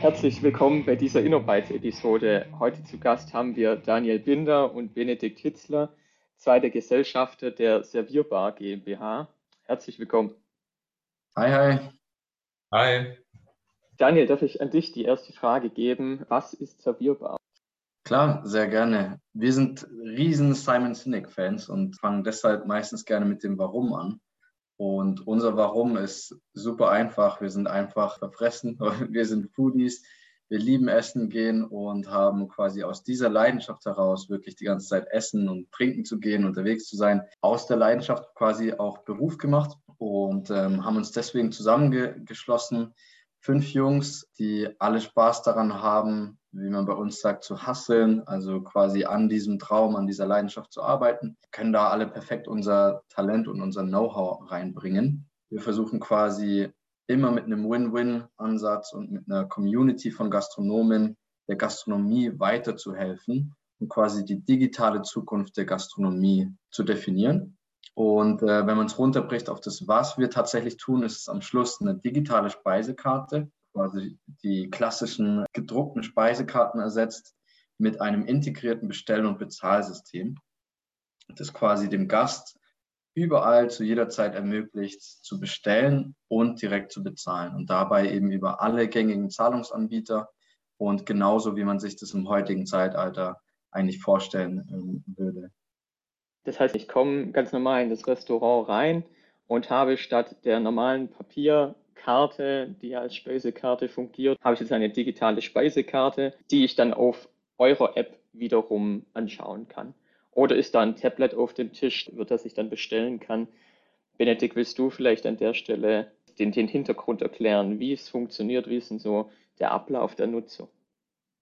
Herzlich willkommen bei dieser InnoBytes-Episode. Heute zu Gast haben wir Daniel Binder und Benedikt Hitzler, zwei der Gesellschafter der Servierbar GmbH. Herzlich willkommen. Hi, hi. Hi. Daniel, darf ich an dich die erste Frage geben? Was ist Servierbar? Klar, sehr gerne. Wir sind riesen Simon Sinek-Fans und fangen deshalb meistens gerne mit dem Warum an. Und unser Warum ist super einfach. Wir sind einfach verfressen. Wir sind Foodies. Wir lieben Essen gehen und haben quasi aus dieser Leidenschaft heraus wirklich die ganze Zeit essen und trinken zu gehen, unterwegs zu sein, aus der Leidenschaft quasi auch Beruf gemacht und ähm, haben uns deswegen zusammengeschlossen. Fünf Jungs, die alle Spaß daran haben, wie man bei uns sagt, zu hasseln, also quasi an diesem Traum, an dieser Leidenschaft zu arbeiten, können da alle perfekt unser Talent und unser Know-how reinbringen. Wir versuchen quasi immer mit einem Win-Win-Ansatz und mit einer Community von Gastronomen der Gastronomie weiterzuhelfen und quasi die digitale Zukunft der Gastronomie zu definieren. Und äh, wenn man es runterbricht auf das, was wir tatsächlich tun, ist es am Schluss eine digitale Speisekarte, quasi die klassischen gedruckten Speisekarten ersetzt mit einem integrierten Bestell- und Bezahlsystem, das quasi dem Gast überall zu jeder Zeit ermöglicht, zu bestellen und direkt zu bezahlen und dabei eben über alle gängigen Zahlungsanbieter und genauso wie man sich das im heutigen Zeitalter eigentlich vorstellen ähm, würde. Das heißt, ich komme ganz normal in das Restaurant rein und habe statt der normalen Papier Karte, die als Speisekarte fungiert, habe ich jetzt eine digitale Speisekarte, die ich dann auf eurer App wiederum anschauen kann. Oder ist da ein Tablet auf dem Tisch, über das ich dann bestellen kann? Benedikt, willst du vielleicht an der Stelle den, den Hintergrund erklären, wie es funktioniert, wie ist denn so der Ablauf der Nutzung?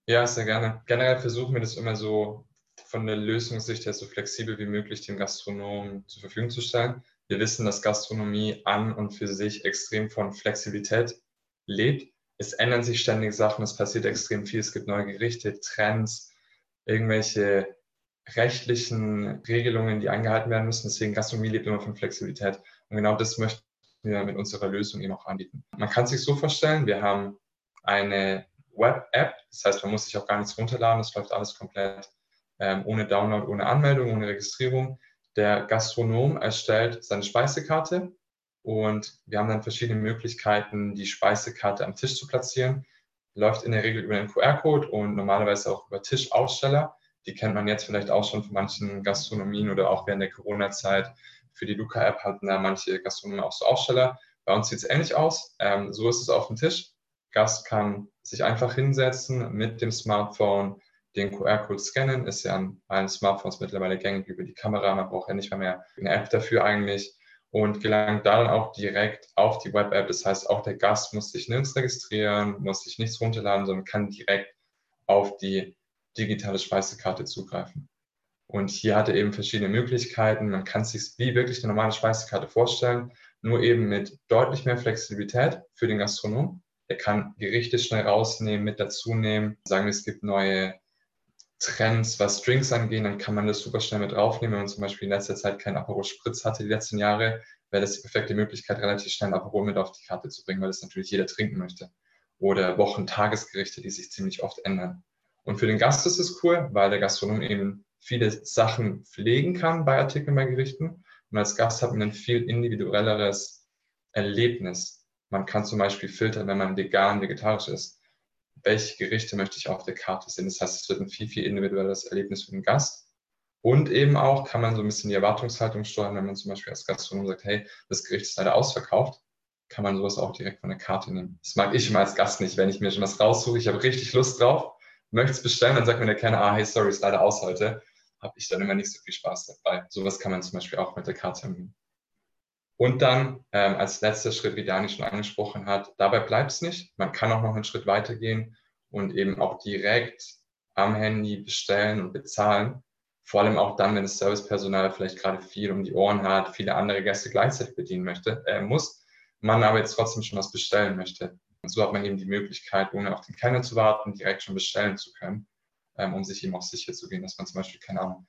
Ja, sehr gerne. Generell versuchen wir das immer so von der Lösungssicht her so flexibel wie möglich dem Gastronomen zur Verfügung zu stellen. Wir wissen, dass Gastronomie an und für sich extrem von Flexibilität lebt. Es ändern sich ständig Sachen, es passiert extrem viel, es gibt neue Gerichte, Trends, irgendwelche rechtlichen Regelungen, die eingehalten werden müssen. Deswegen Gastronomie lebt immer von Flexibilität. Und genau das möchten wir mit unserer Lösung eben auch anbieten. Man kann sich so vorstellen, wir haben eine Web-App, das heißt, man muss sich auch gar nichts runterladen, es läuft alles komplett ähm, ohne Download, ohne Anmeldung, ohne Registrierung. Der Gastronom erstellt seine Speisekarte und wir haben dann verschiedene Möglichkeiten, die Speisekarte am Tisch zu platzieren. Läuft in der Regel über den QR-Code und normalerweise auch über Tischaussteller. Die kennt man jetzt vielleicht auch schon von manchen Gastronomien oder auch während der Corona-Zeit. Für die Luca-App hatten da manche Gastronomen auch so Aussteller. Bei uns sieht es ähnlich aus. Ähm, so ist es auf dem Tisch. Gast kann sich einfach hinsetzen mit dem Smartphone, den QR-Code scannen, ist ja an allen Smartphones mittlerweile gängig über die Kamera, man braucht ja nicht mehr, mehr eine App dafür eigentlich und gelangt dann auch direkt auf die Web-App. Das heißt, auch der Gast muss sich nirgends registrieren, muss sich nichts runterladen, sondern kann direkt auf die digitale Speisekarte zugreifen. Und hier hat er eben verschiedene Möglichkeiten. Man kann es sich wie wirklich eine normale Speisekarte vorstellen, nur eben mit deutlich mehr Flexibilität für den Gastronom. Er kann Gerichte schnell rausnehmen, mit dazu nehmen. Sagen wir, es gibt neue Trends, was Drinks angeht, dann kann man das super schnell mit draufnehmen. Wenn man zum Beispiel in letzter Zeit keinen Aperol Spritz hatte, die letzten Jahre, wäre das die perfekte Möglichkeit, relativ schnell Aperol mit auf die Karte zu bringen, weil das natürlich jeder trinken möchte. Oder Wochen-Tagesgerichte, die sich ziemlich oft ändern. Und für den Gast ist es cool, weil der Gastronom eben viele Sachen pflegen kann bei Artikeln, bei Gerichten. Und als Gast hat man ein viel individuelleres Erlebnis. Man kann zum Beispiel filtern, wenn man vegan, vegetarisch ist welche Gerichte möchte ich auf der Karte sehen. Das heißt, es wird ein viel, viel individuelles Erlebnis für den Gast. Und eben auch kann man so ein bisschen die Erwartungshaltung steuern, wenn man zum Beispiel als Gastronom sagt, hey, das Gericht ist leider ausverkauft, kann man sowas auch direkt von der Karte nehmen. Das mag ich immer als Gast nicht, wenn ich mir schon was raussuche, ich habe richtig Lust drauf, möchte es bestellen, dann sagt mir der Kellner, ah, hey, sorry, ist leider aus heute, habe ich dann immer nicht so viel Spaß dabei. Sowas kann man zum Beispiel auch mit der Karte nehmen. Und dann ähm, als letzter Schritt, wie Dani schon angesprochen hat, dabei bleibt es nicht. Man kann auch noch einen Schritt weitergehen und eben auch direkt am Handy bestellen und bezahlen. Vor allem auch dann, wenn das Servicepersonal vielleicht gerade viel um die Ohren hat, viele andere Gäste gleichzeitig bedienen möchte, äh, muss, man aber jetzt trotzdem schon was bestellen möchte. Und so hat man eben die Möglichkeit, ohne auf den Kellner zu warten, direkt schon bestellen zu können, ähm, um sich eben auch sicher zu gehen, dass man zum Beispiel, keine Ahnung,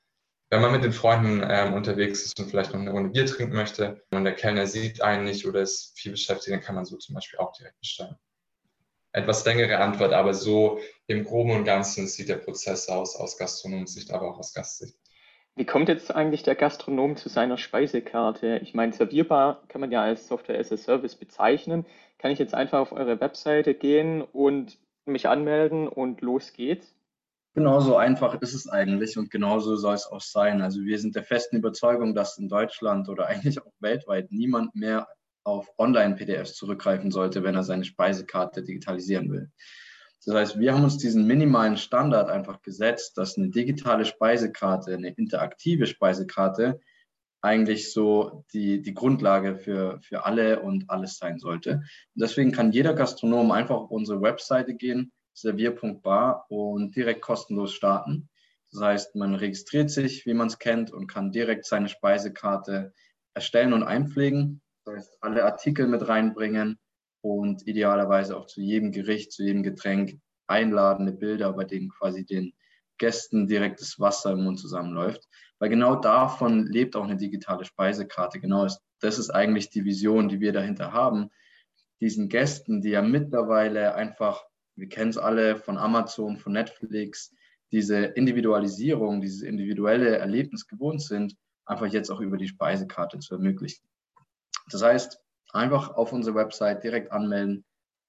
wenn man mit den Freunden ähm, unterwegs ist und vielleicht noch eine Runde Bier trinken möchte und der Kellner sieht einen nicht oder ist viel beschäftigt, dann kann man so zum Beispiel auch direkt bestellen. etwas längere Antwort, aber so im Groben und Ganzen sieht der Prozess aus, aus Gastronomsicht, aber auch aus Gastsicht. Wie kommt jetzt eigentlich der Gastronom zu seiner Speisekarte? Ich meine, servierbar kann man ja als Software as a Service bezeichnen. Kann ich jetzt einfach auf eure Webseite gehen und mich anmelden und los geht's? Genauso einfach ist es eigentlich und genauso soll es auch sein. Also wir sind der festen Überzeugung, dass in Deutschland oder eigentlich auch weltweit niemand mehr auf Online-PDFs zurückgreifen sollte, wenn er seine Speisekarte digitalisieren will. Das heißt, wir haben uns diesen minimalen Standard einfach gesetzt, dass eine digitale Speisekarte, eine interaktive Speisekarte eigentlich so die, die Grundlage für, für alle und alles sein sollte. Und deswegen kann jeder Gastronom einfach auf unsere Webseite gehen, servier.bar und direkt kostenlos starten. Das heißt, man registriert sich, wie man es kennt, und kann direkt seine Speisekarte erstellen und einpflegen. Das heißt, alle Artikel mit reinbringen, und idealerweise auch zu jedem Gericht, zu jedem Getränk einladende Bilder, bei denen quasi den Gästen direkt das Wasser im Mund zusammenläuft. Weil genau davon lebt auch eine digitale Speisekarte. Genau das ist eigentlich die Vision, die wir dahinter haben. Diesen Gästen, die ja mittlerweile einfach, wir kennen es alle von Amazon, von Netflix, diese Individualisierung, dieses individuelle Erlebnis gewohnt sind, einfach jetzt auch über die Speisekarte zu ermöglichen. Das heißt, einfach auf unsere Website direkt anmelden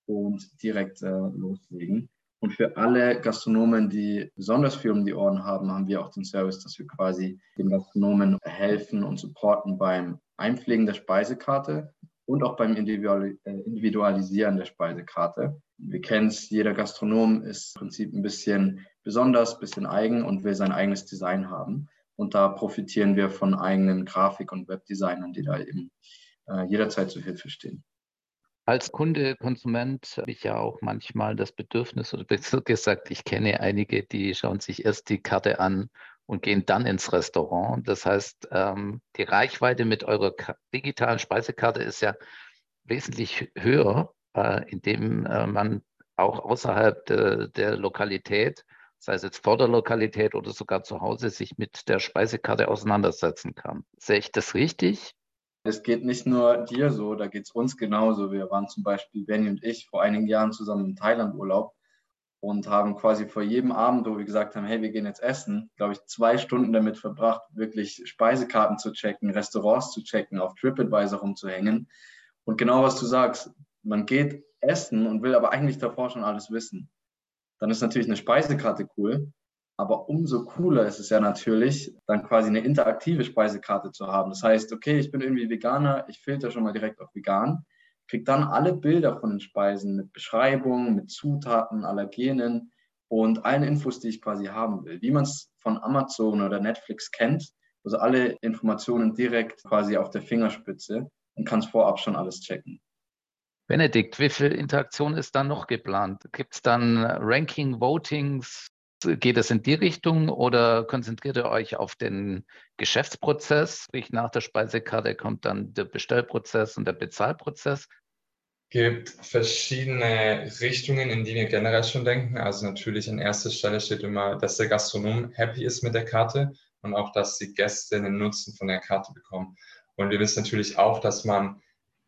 und direkt äh, loslegen. Und für alle Gastronomen, die besonders viel um die Ohren haben, haben wir auch den Service, dass wir quasi den Gastronomen helfen und supporten beim Einpflegen der Speisekarte und auch beim äh, Individualisieren der Speisekarte. Wir kennen es, jeder Gastronom ist im Prinzip ein bisschen besonders, ein bisschen eigen und will sein eigenes Design haben. Und da profitieren wir von eigenen Grafik- und Webdesignern, die da eben äh, jederzeit zur Hilfe stehen. Als Kunde, Konsument habe ich ja auch manchmal das Bedürfnis, oder besser gesagt, ich kenne einige, die schauen sich erst die Karte an und gehen dann ins Restaurant. Das heißt, ähm, die Reichweite mit eurer digitalen Speisekarte ist ja wesentlich höher, indem äh, man auch außerhalb der Lokalität, sei es jetzt vor der Lokalität oder sogar zu Hause, sich mit der Speisekarte auseinandersetzen kann. Sehe ich das richtig? Es geht nicht nur dir so, da geht es uns genauso. Wir waren zum Beispiel, Benny und ich, vor einigen Jahren zusammen im Thailand-Urlaub und haben quasi vor jedem Abend, wo wir gesagt haben, hey, wir gehen jetzt essen, glaube ich, zwei Stunden damit verbracht, wirklich Speisekarten zu checken, Restaurants zu checken, auf TripAdvisor rumzuhängen. Und genau was du sagst, man geht essen und will aber eigentlich davor schon alles wissen. Dann ist natürlich eine Speisekarte cool, aber umso cooler ist es ja natürlich, dann quasi eine interaktive Speisekarte zu haben. Das heißt, okay, ich bin irgendwie Veganer, ich filter schon mal direkt auf vegan, kriege dann alle Bilder von den Speisen mit Beschreibung, mit Zutaten, Allergenen und allen Infos, die ich quasi haben will. Wie man es von Amazon oder Netflix kennt, also alle Informationen direkt quasi auf der Fingerspitze und kann es vorab schon alles checken. Benedikt, wie viel Interaktion ist dann noch geplant? Gibt es dann Ranking, Votings? Geht es in die Richtung oder konzentriert ihr euch auf den Geschäftsprozess? Sprich, nach der Speisekarte kommt dann der Bestellprozess und der Bezahlprozess. Es gibt verschiedene Richtungen, in die wir generell schon denken. Also natürlich an erster Stelle steht immer, dass der Gastronom happy ist mit der Karte und auch, dass die Gäste einen Nutzen von der Karte bekommen. Und wir wissen natürlich auch, dass man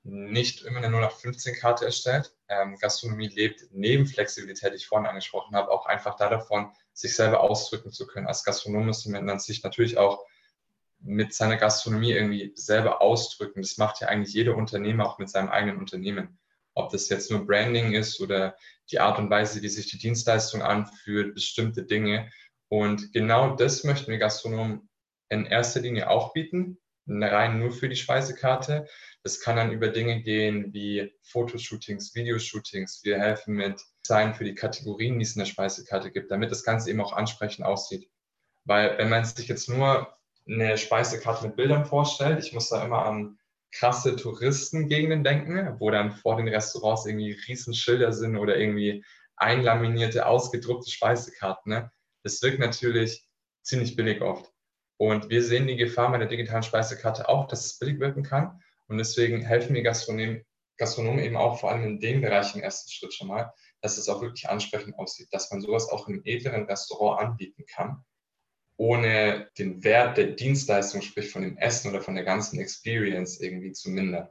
nicht immer eine 0815-Karte erstellt. Ähm, Gastronomie lebt neben Flexibilität, die ich vorhin angesprochen habe, auch einfach da davon, sich selber ausdrücken zu können. Als Gastronom muss man sich natürlich auch mit seiner Gastronomie irgendwie selber ausdrücken. Das macht ja eigentlich jeder Unternehmer auch mit seinem eigenen Unternehmen. Ob das jetzt nur Branding ist oder die Art und Weise, wie sich die Dienstleistung anfühlt, bestimmte Dinge. Und genau das möchten wir Gastronomen in erster Linie auch bieten, rein nur für die Speisekarte. Das kann dann über Dinge gehen wie Fotoshootings, Videoshootings. Wir helfen mit Design für die Kategorien, die es in der Speisekarte gibt, damit das Ganze eben auch ansprechend aussieht. Weil wenn man sich jetzt nur eine Speisekarte mit Bildern vorstellt, ich muss da immer an krasse Touristengegenden denken, wo dann vor den Restaurants irgendwie Riesenschilder sind oder irgendwie einlaminierte, ausgedruckte Speisekarten. Ne? Das wirkt natürlich ziemlich billig oft. Und wir sehen die Gefahr bei der digitalen Speisekarte auch, dass es billig wirken kann. Und deswegen helfen mir Gastronomen, Gastronomen eben auch vor allem in dem Bereich im ersten Schritt schon mal, dass es auch wirklich ansprechend aussieht, dass man sowas auch im edleren Restaurant anbieten kann, ohne den Wert der Dienstleistung, sprich von dem Essen oder von der ganzen Experience irgendwie zu mindern.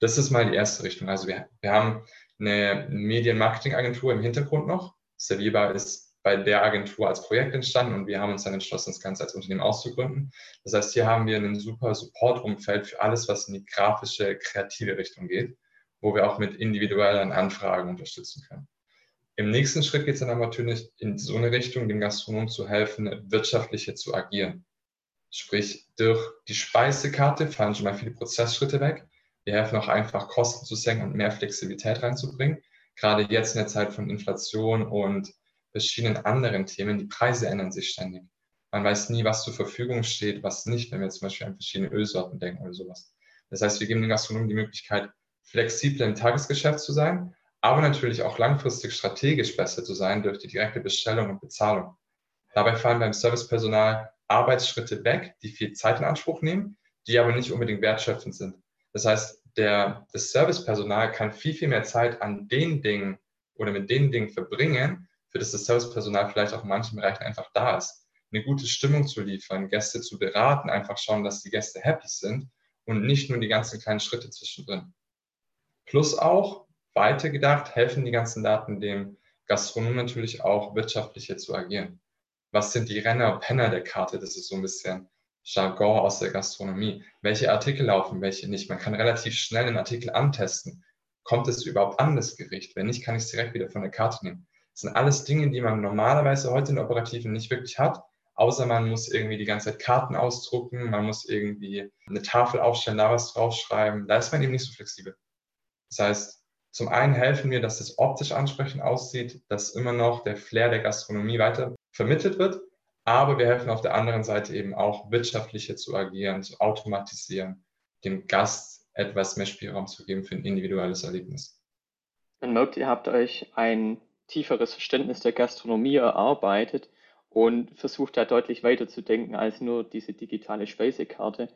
Das ist mal die erste Richtung. Also wir, wir haben eine Medienmarketingagentur im Hintergrund noch. Servierbar ist bei der Agentur als Projekt entstanden und wir haben uns dann entschlossen, das Ganze als Unternehmen auszugründen. Das heißt, hier haben wir ein super Support-Umfeld für alles, was in die grafische, kreative Richtung geht, wo wir auch mit individuellen Anfragen unterstützen können. Im nächsten Schritt geht es dann aber natürlich in so eine Richtung, dem Gastronomen zu helfen, wirtschaftlicher zu agieren. Sprich, durch die Speisekarte fallen schon mal viele Prozessschritte weg. Wir helfen auch einfach, Kosten zu senken und mehr Flexibilität reinzubringen. Gerade jetzt in der Zeit von Inflation und verschiedenen anderen Themen, die Preise ändern sich ständig. Man weiß nie, was zur Verfügung steht, was nicht, wenn wir zum Beispiel an verschiedene Ölsorten denken oder sowas. Das heißt, wir geben den Gastronomen die Möglichkeit, flexibel im Tagesgeschäft zu sein, aber natürlich auch langfristig strategisch besser zu sein durch die direkte Bestellung und Bezahlung. Dabei fallen beim Servicepersonal Arbeitsschritte weg, die viel Zeit in Anspruch nehmen, die aber nicht unbedingt wertschöpfend sind. Das heißt, der, das Servicepersonal kann viel, viel mehr Zeit an den Dingen oder mit den Dingen verbringen, für das das Servicepersonal vielleicht auch in manchen Bereichen einfach da ist. Eine gute Stimmung zu liefern, Gäste zu beraten, einfach schauen, dass die Gäste happy sind und nicht nur die ganzen kleinen Schritte zwischendrin. Plus auch, weitergedacht, helfen die ganzen Daten dem Gastronom natürlich auch wirtschaftlicher zu agieren. Was sind die Renner und Penner der Karte? Das ist so ein bisschen Jargon aus der Gastronomie. Welche Artikel laufen, welche nicht? Man kann relativ schnell einen Artikel antesten. Kommt es überhaupt an, das Gericht? Wenn nicht, kann ich es direkt wieder von der Karte nehmen. Das sind alles Dinge, die man normalerweise heute in Operativen nicht wirklich hat, außer man muss irgendwie die ganze Zeit Karten ausdrucken, man muss irgendwie eine Tafel aufstellen, da was draufschreiben. Da ist man eben nicht so flexibel. Das heißt, zum einen helfen wir, dass es optisch ansprechend aussieht, dass immer noch der Flair der Gastronomie weiter vermittelt wird, aber wir helfen auf der anderen Seite eben auch, wirtschaftlicher zu agieren, zu automatisieren, dem Gast etwas mehr Spielraum zu geben für ein individuelles Erlebnis. Man merkt, ihr habt euch ein tieferes Verständnis der Gastronomie erarbeitet und versucht da deutlich weiter zu denken als nur diese digitale Speisekarte.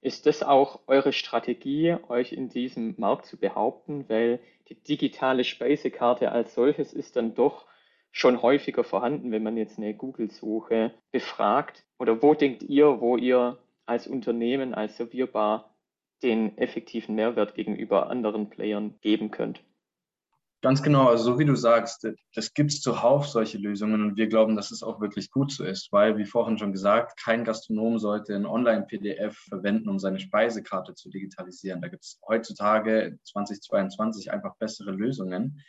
Ist das auch eure Strategie, euch in diesem Markt zu behaupten? Weil die digitale Speisekarte als solches ist dann doch schon häufiger vorhanden, wenn man jetzt eine Google-Suche befragt. Oder wo denkt ihr, wo ihr als Unternehmen, als Servierbar den effektiven Mehrwert gegenüber anderen Playern geben könnt? Ganz genau, also so wie du sagst, das gibt es zuhauf solche Lösungen und wir glauben, dass es auch wirklich gut so ist, weil, wie vorhin schon gesagt, kein Gastronom sollte ein Online-PDF verwenden, um seine Speisekarte zu digitalisieren. Da gibt es heutzutage 2022 einfach bessere Lösungen.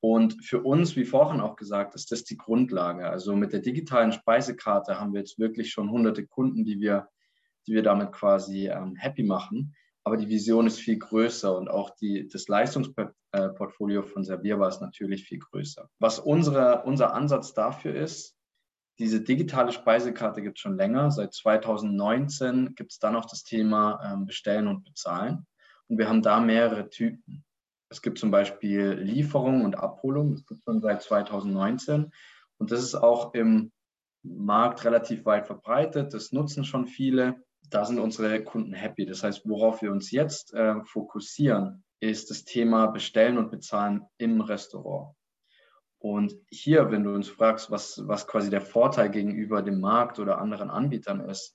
Und für uns, wie vorhin auch gesagt, ist das die Grundlage. Also mit der digitalen Speisekarte haben wir jetzt wirklich schon hunderte Kunden, die wir, die wir damit quasi ähm, happy machen aber die Vision ist viel größer und auch die, das Leistungsportfolio von Servierbar ist natürlich viel größer. Was unsere, unser Ansatz dafür ist, diese digitale Speisekarte gibt es schon länger. Seit 2019 gibt es dann noch das Thema ähm, Bestellen und Bezahlen. Und wir haben da mehrere Typen. Es gibt zum Beispiel Lieferung und Abholung. Das gibt es schon seit 2019. Und das ist auch im Markt relativ weit verbreitet. Das nutzen schon viele da sind unsere Kunden happy. Das heißt, worauf wir uns jetzt äh, fokussieren, ist das Thema Bestellen und Bezahlen im Restaurant. Und hier, wenn du uns fragst, was, was quasi der Vorteil gegenüber dem Markt oder anderen Anbietern ist,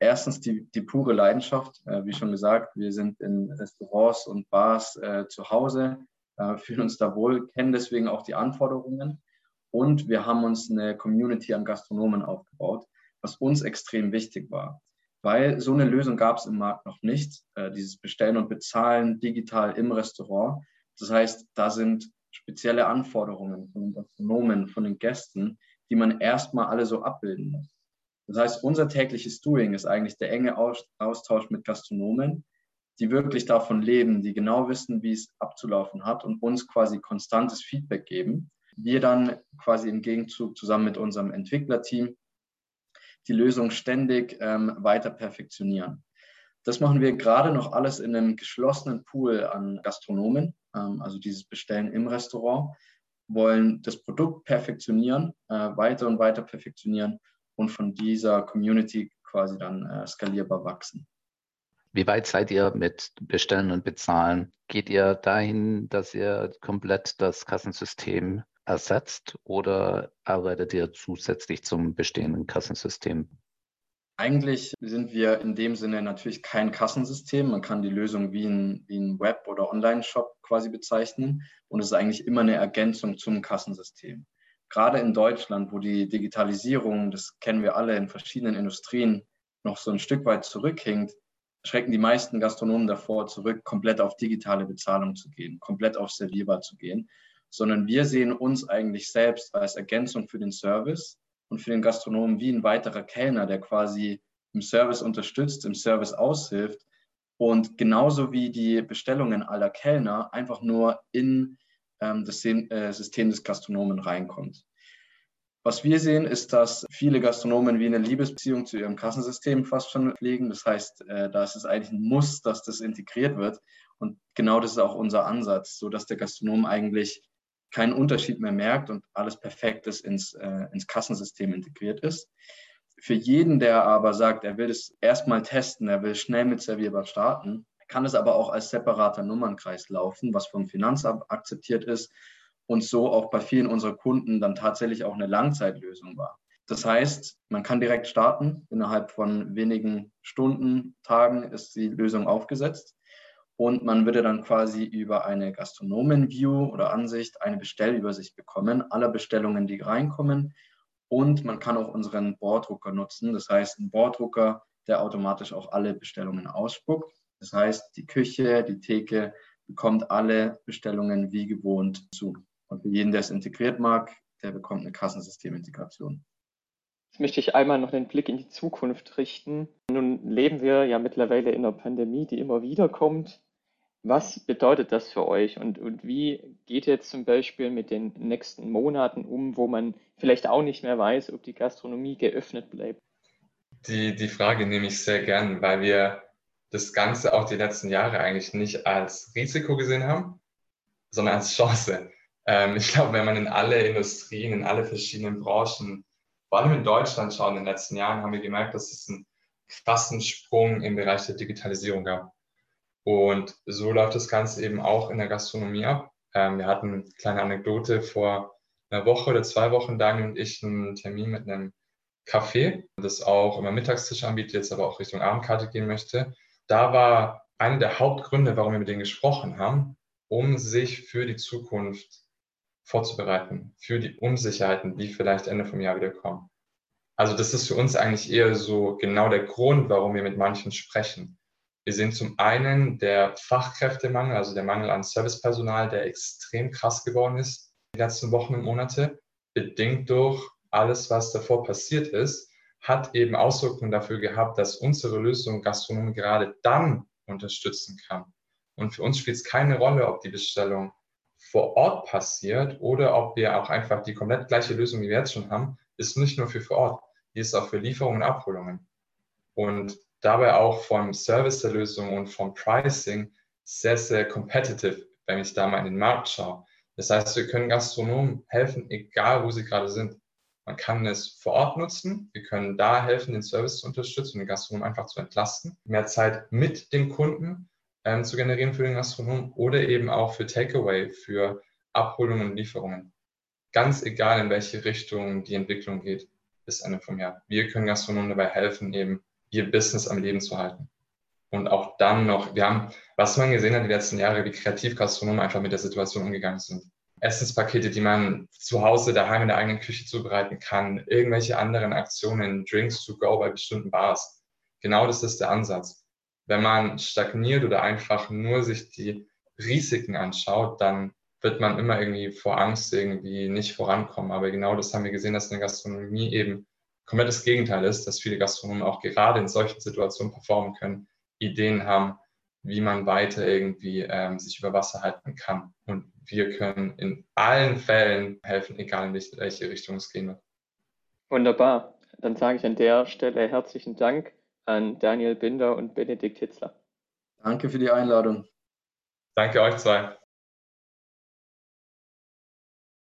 erstens die, die pure Leidenschaft. Äh, wie schon gesagt, wir sind in Restaurants und Bars äh, zu Hause, äh, fühlen uns da wohl, kennen deswegen auch die Anforderungen. Und wir haben uns eine Community an Gastronomen aufgebaut, was uns extrem wichtig war weil so eine Lösung gab es im Markt noch nicht, äh, dieses Bestellen und Bezahlen digital im Restaurant. Das heißt, da sind spezielle Anforderungen von den Gastronomen, von den Gästen, die man erstmal alle so abbilden muss. Das heißt, unser tägliches Doing ist eigentlich der enge Austausch mit Gastronomen, die wirklich davon leben, die genau wissen, wie es abzulaufen hat und uns quasi konstantes Feedback geben. Wir dann quasi im Gegenzug zusammen mit unserem Entwicklerteam die Lösung ständig ähm, weiter perfektionieren. Das machen wir gerade noch alles in einem geschlossenen Pool an Gastronomen, ähm, also dieses Bestellen im Restaurant, wollen das Produkt perfektionieren, äh, weiter und weiter perfektionieren und von dieser Community quasi dann äh, skalierbar wachsen. Wie weit seid ihr mit Bestellen und Bezahlen? Geht ihr dahin, dass ihr komplett das Kassensystem ersetzt oder arbeitet ihr zusätzlich zum bestehenden Kassensystem? Eigentlich sind wir in dem Sinne natürlich kein Kassensystem. Man kann die Lösung wie ein, wie ein Web- oder Online-Shop quasi bezeichnen. Und es ist eigentlich immer eine Ergänzung zum Kassensystem. Gerade in Deutschland, wo die Digitalisierung, das kennen wir alle in verschiedenen Industrien, noch so ein Stück weit zurückhinkt, schrecken die meisten Gastronomen davor zurück, komplett auf digitale Bezahlung zu gehen, komplett auf Servierbar zu gehen, sondern wir sehen uns eigentlich selbst als Ergänzung für den Service und für den Gastronomen wie ein weiterer Kellner, der quasi im Service unterstützt, im Service aushilft und genauso wie die Bestellungen aller Kellner einfach nur in ähm, das äh, System des Gastronomen reinkommt. Was wir sehen, ist, dass viele Gastronomen wie eine Liebesbeziehung zu ihrem Kassensystem fast schon pflegen. Das heißt, äh, da ist es eigentlich ein Muss, dass das integriert wird. Und genau das ist auch unser Ansatz, so dass der Gastronom eigentlich keinen Unterschied mehr merkt und alles Perfektes ins, äh, ins Kassensystem integriert ist. Für jeden, der aber sagt, er will es erstmal testen, er will schnell mit Servierbar starten, kann es aber auch als separater Nummernkreis laufen, was vom Finanzamt akzeptiert ist und so auch bei vielen unserer Kunden dann tatsächlich auch eine Langzeitlösung war. Das heißt, man kann direkt starten. Innerhalb von wenigen Stunden, Tagen ist die Lösung aufgesetzt und man würde dann quasi über eine Gastronomen-View oder Ansicht eine Bestellübersicht bekommen, aller Bestellungen, die reinkommen. Und man kann auch unseren Borddrucker nutzen. Das heißt, ein Borddrucker, der automatisch auch alle Bestellungen ausspuckt. Das heißt, die Küche, die Theke bekommt alle Bestellungen wie gewohnt zu. Und für jeden, der es integriert mag, der bekommt eine Kassensystemintegration. Jetzt möchte ich einmal noch den Blick in die Zukunft richten. Nun leben wir ja mittlerweile in einer Pandemie, die immer wieder kommt. Was bedeutet das für euch und, und wie geht ihr zum Beispiel mit den nächsten Monaten um, wo man vielleicht auch nicht mehr weiß, ob die Gastronomie geöffnet bleibt? Die, die Frage nehme ich sehr gern, weil wir das Ganze auch die letzten Jahre eigentlich nicht als Risiko gesehen haben, sondern als Chance. Ähm, ich glaube, wenn man in alle Industrien, in alle verschiedenen Branchen, vor allem in Deutschland schaut in den letzten Jahren, haben wir gemerkt, dass es einen krassen Sprung im Bereich der Digitalisierung gab. Und so läuft das Ganze eben auch in der Gastronomie ab. Ähm, wir hatten eine kleine Anekdote vor einer Woche oder zwei Wochen, Daniel und ich, einen Termin mit einem Café, das auch immer Mittagstisch anbietet, jetzt aber auch Richtung Abendkarte gehen möchte. Da war einer der Hauptgründe, warum wir mit denen gesprochen haben, um sich für die Zukunft vorzubereiten, für die Unsicherheiten, die vielleicht Ende vom Jahr wieder kommen. Also das ist für uns eigentlich eher so genau der Grund, warum wir mit manchen sprechen. Wir sehen zum einen der Fachkräftemangel, also der Mangel an Servicepersonal, der extrem krass geworden ist die letzten Wochen und Monate, bedingt durch alles, was davor passiert ist, hat eben Auswirkungen dafür gehabt, dass unsere Lösung Gastronomen gerade dann unterstützen kann. Und für uns spielt es keine Rolle, ob die Bestellung vor Ort passiert oder ob wir auch einfach die komplett gleiche Lösung, wie wir jetzt schon haben, ist nicht nur für vor Ort, die ist auch für Lieferungen und Abholungen. Und dabei auch vom Service der Lösung und vom Pricing sehr, sehr competitive, wenn ich da mal in den Markt schaue. Das heißt, wir können Gastronomen helfen, egal wo sie gerade sind. Man kann es vor Ort nutzen. Wir können da helfen, den Service zu unterstützen den Gastronomen einfach zu entlasten. Mehr Zeit mit dem Kunden ähm, zu generieren für den Gastronomen oder eben auch für Takeaway, für Abholungen und Lieferungen. Ganz egal, in welche Richtung die Entwicklung geht bis Ende vom Jahr. Wir können Gastronomen dabei helfen, eben ihr Business am Leben zu halten. Und auch dann noch, wir haben, was man gesehen hat die letzten Jahre, wie kreativ Gastronomen einfach mit der Situation umgegangen sind. Essenspakete, die man zu Hause daheim in der eigenen Küche zubereiten kann, irgendwelche anderen Aktionen, Drinks to go bei bestimmten Bars. Genau das ist der Ansatz. Wenn man stagniert oder einfach nur sich die Risiken anschaut, dann wird man immer irgendwie vor Angst irgendwie nicht vorankommen. Aber genau das haben wir gesehen, dass in der Gastronomie eben komplett das Gegenteil ist, dass viele Gastronomen auch gerade in solchen Situationen performen können, Ideen haben, wie man weiter irgendwie ähm, sich über Wasser halten kann. Und wir können in allen Fällen helfen, egal in welche Richtung es gehen wird. Wunderbar. Dann sage ich an der Stelle herzlichen Dank an Daniel Binder und Benedikt Hitzler. Danke für die Einladung. Danke euch zwei.